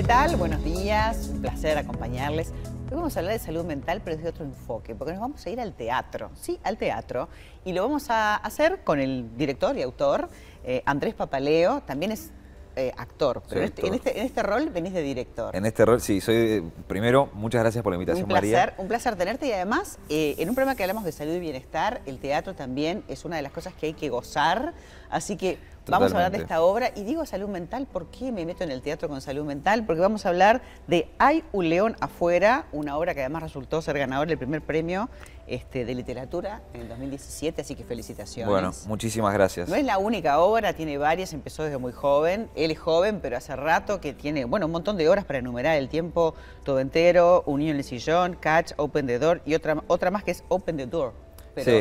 ¿Qué tal? Buenos días, un placer acompañarles. Hoy vamos a hablar de salud mental, pero desde otro enfoque, porque nos vamos a ir al teatro, sí, al teatro, y lo vamos a hacer con el director y autor eh, Andrés Papaleo, también es eh, actor, pero en este, en, este, en este rol venís de director. En este rol, sí, soy. de- primero, muchas gracias por la invitación, Un placer, María. un placer tenerte y además eh, en un programa que hablamos de salud y bienestar, el teatro también es una de las cosas que hay que gozar, así que vamos a hablar de esta obra y digo salud mental, ¿por qué me meto en el teatro con salud mental? Porque vamos a hablar de Hay un león afuera, una obra que además resultó ser ganador del primer premio este, de literatura en el 2017, así que felicitaciones. Bueno, muchísimas gracias. No es la única obra, tiene varias, empezó desde muy joven. Él es joven, pero hace rato que tiene, bueno, un montón de horas para enumerar el tiempo todo entero, Un niño en el sillón, Catch, Open the Door y otra, otra más que es Open the Door. Pero, Sí,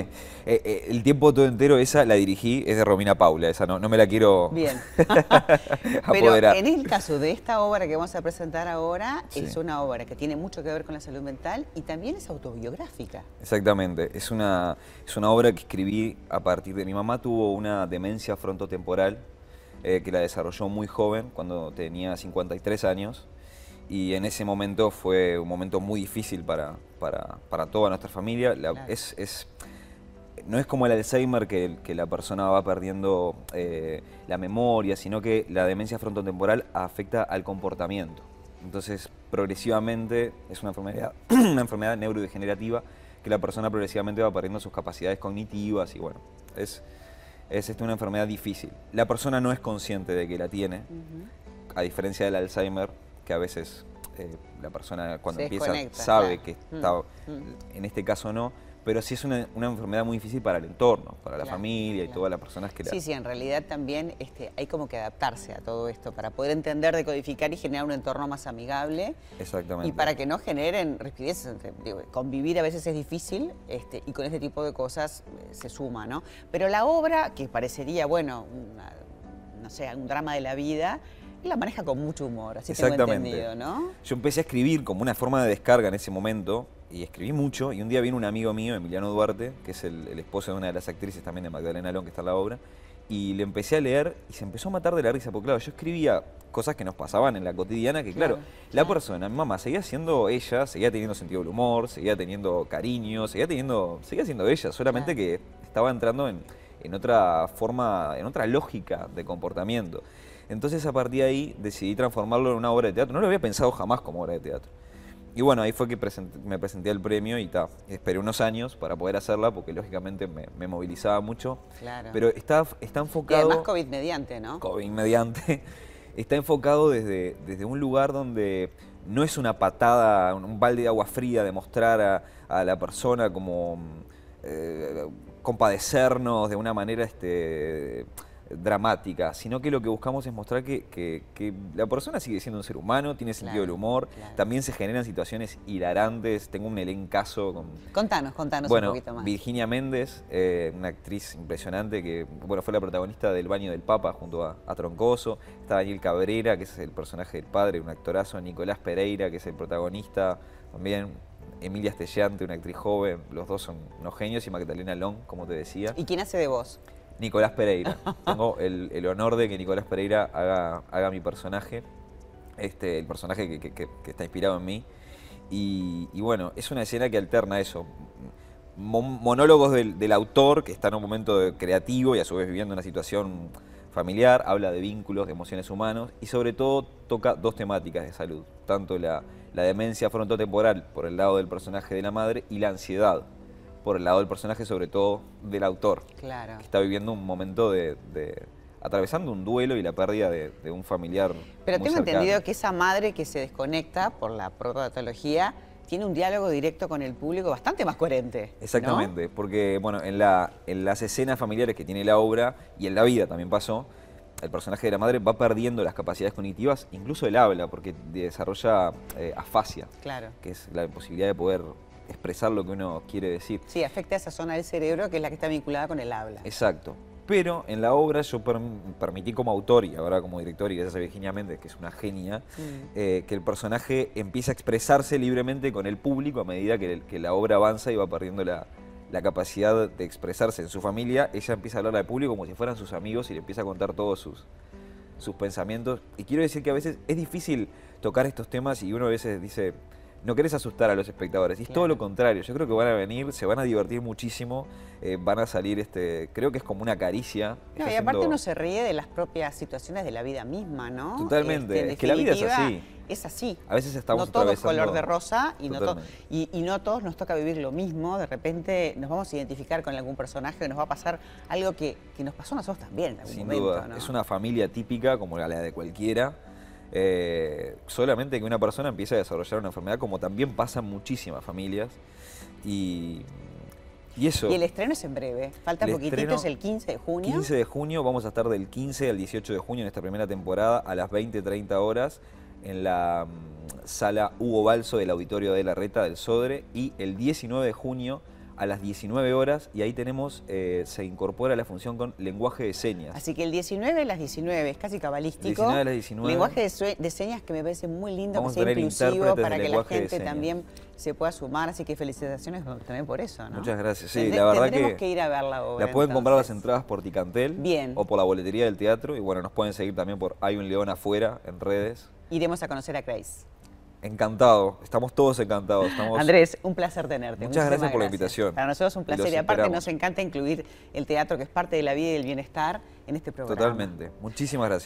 Eh, eh, el tiempo todo entero, esa la dirigí, es de Romina Paula, esa no, no me la quiero Bien. Pero apoderar. en el caso de esta obra que vamos a presentar ahora, Sí. es una obra que tiene mucho que ver con la salud mental y también es autobiográfica. Exactamente, es una, es una obra que escribí a partir de... Mi mamá tuvo una demencia frontotemporal eh, que la desarrolló muy joven, cuando tenía 53 años, y en ese momento fue un momento muy difícil para, para, para toda nuestra familia. La- Claro. es, es- no es como el Alzheimer que, que la persona va perdiendo eh, la memoria, sino que la demencia frontotemporal afecta al comportamiento. Entonces, progresivamente es una enfermedad, una enfermedad neurodegenerativa que la persona progresivamente va perdiendo sus capacidades cognitivas y bueno, es, es este, una enfermedad difícil. La persona no es consciente de que la tiene, a diferencia del Alzheimer, que a veces eh, la persona cuando Se empieza sabe claro. que Mm, está, mm. en este caso no, pero sí es una, una enfermedad muy difícil para el entorno, para la Claro, familia y todas las personas que la... Sí, sí, en realidad también este, hay como que adaptarse a todo esto para poder entender, decodificar y generar un entorno más amigable. Exactamente. Y para que no generen rispideces, convivir a veces es difícil este, y con este tipo de cosas eh, se suma, ¿no? Pero la obra, que parecería, bueno, una- no sé, un drama de la vida, la maneja con mucho humor, así tengo Exactamente. entendido, ¿no? Yo empecé a escribir como una forma de descarga en ese momento y escribí mucho y un día vino un amigo mío, Emiliano Duarte, que es el, el esposo de una de las actrices también de Magdalena Alón, que está en la obra, y le empecé a leer y se empezó a matar de la risa, porque claro, yo escribía cosas que nos pasaban en la cotidiana, que claro, Claro, la claro. persona, mi mamá, seguía siendo ella, seguía teniendo sentido del humor, seguía teniendo cariño, seguía teniendo, seguía siendo ella, solamente Claro. que estaba entrando en, en otra forma, en otra lógica de comportamiento. Entonces a partir de ahí decidí transformarlo en una obra de teatro. No lo había pensado jamás como obra de teatro. Y bueno, ahí fue que me presenté al premio y ta, esperé unos años para poder hacerla porque lógicamente me, me movilizaba mucho. Claro. Pero está, está y enfocado... además COVID mediante, ¿no? COVID mediante, está enfocado desde, desde un lugar donde no es una patada, un, balde de agua fría de mostrar a, a la persona como eh, compadecernos de una manera este, dramática, sino que lo que buscamos es mostrar que, que- que la persona sigue siendo un ser humano, tiene sentido Claro, del humor, claro. también se generan situaciones hilarantes, tengo un elencazo con Contanos, contanos bueno, un poquito más. Virginia Méndez, eh, una actriz impresionante que bueno, fue la protagonista del Baño del Papa junto a, a Troncoso. Está Daniel Cabrera, que es el personaje del padre, un actorazo. Nicolás Pereira, que es el protagonista. También Emilia Estellante, una actriz joven. Los dos son unos genios. Y Magdalena Long, como te decía. ¿Y quién hace de vos? Nicolás Pereira. Tengo el, el honor de que Nicolás Pereira haga, haga mi personaje, este, el personaje que, que- que- que está inspirado en mí. Y, y bueno, es una escena que alterna eso. Mon- monólogos del, del autor, que está en un momento creativo y a su vez viviendo una situación familiar, habla de vínculos, de emociones humanos y sobre todo toca dos temáticas de salud, tanto la, la demencia frontotemporal por el lado del personaje de la madre y la ansiedad por el lado del personaje, sobre todo del autor Claro. que está viviendo un momento de, de- atravesando un duelo y la pérdida de, de un familiar. Pero muy tengo cercano. entendido que esa madre que se desconecta por la patología tiene un diálogo directo con el público bastante más coherente. ¿no? Exactamente, porque bueno, en, la, en las escenas familiares que tiene la obra y en la vida también pasó, el personaje de la madre va perdiendo las capacidades cognitivas, incluso el habla, porque desarrolla eh, afasia, Claro. que es la posibilidad de poder expresar lo que uno quiere decir. Sí, afecta a esa zona del cerebro que es la que está vinculada con el habla. Exacto. Pero en la obra yo per- permití como autor y ahora como director, y gracias a Virginia Méndez, que es una genia, Mm. eh, que el personaje empieza a expresarse libremente con el público a medida que, que la obra avanza y va perdiendo la, la capacidad de expresarse en su familia. Ella empieza a hablar al público como si fueran sus amigos y le empieza a contar todos sus, sus pensamientos. Y quiero decir que a veces es difícil tocar estos temas y uno a veces dice, no querés asustar a los espectadores. Y es todo lo contrario. Yo creo que van a venir, se van a divertir muchísimo, eh, van a salir, este, creo que es como una caricia. No, y aparte uno se ríe de las propias situaciones de la vida misma, ¿no? Totalmente. Este, es que la vida es así. Es así. A veces estamos No todo es color de rosa y no, y, y no todos nos toca vivir lo mismo. De repente nos vamos a identificar con algún personaje nos va a pasar algo que, nos pasó a nosotros también en algún Sin momento. Duda. Es una familia típica como la de cualquiera eh, solamente que una persona empiece a desarrollar una enfermedad, como también pasa en muchísimas familias. Y, y eso. Y el estreno es en breve, falta poquitito, es el 15 de junio. 15 de junio, vamos a estar del 15 al 18 de junio en esta primera temporada a las 20-30 horas en la mm, sala Hugo Balso del Auditorio de la Reta del Sodre y el 19 de junio a las 19 horas y ahí tenemos, eh, se incorpora la función con lenguaje de señas. Así que el 19 a las 19, es casi cabalístico. 19 a las 19. Lenguaje de, señas que me parece muy lindo, que sea inclusivo para que la gente también se pueda sumar, así que felicitaciones también por eso, ¿no? Muchas gracias, sí, la verdad que... que ir a ver la obra. La pueden comprar las entradas por Ticantel. Bien. O por la boletería del teatro y bueno, nos pueden seguir también por Hay un León afuera en redes. Iremos a conocer a Grace. Encantado, estamos todos encantados. Andrés, un placer tenerte. Muchas gracias por la invitación. Para nosotros es un placer y, aparte nos encanta incluir el teatro que es parte de la vida y del bienestar en este programa. Totalmente, muchísimas gracias.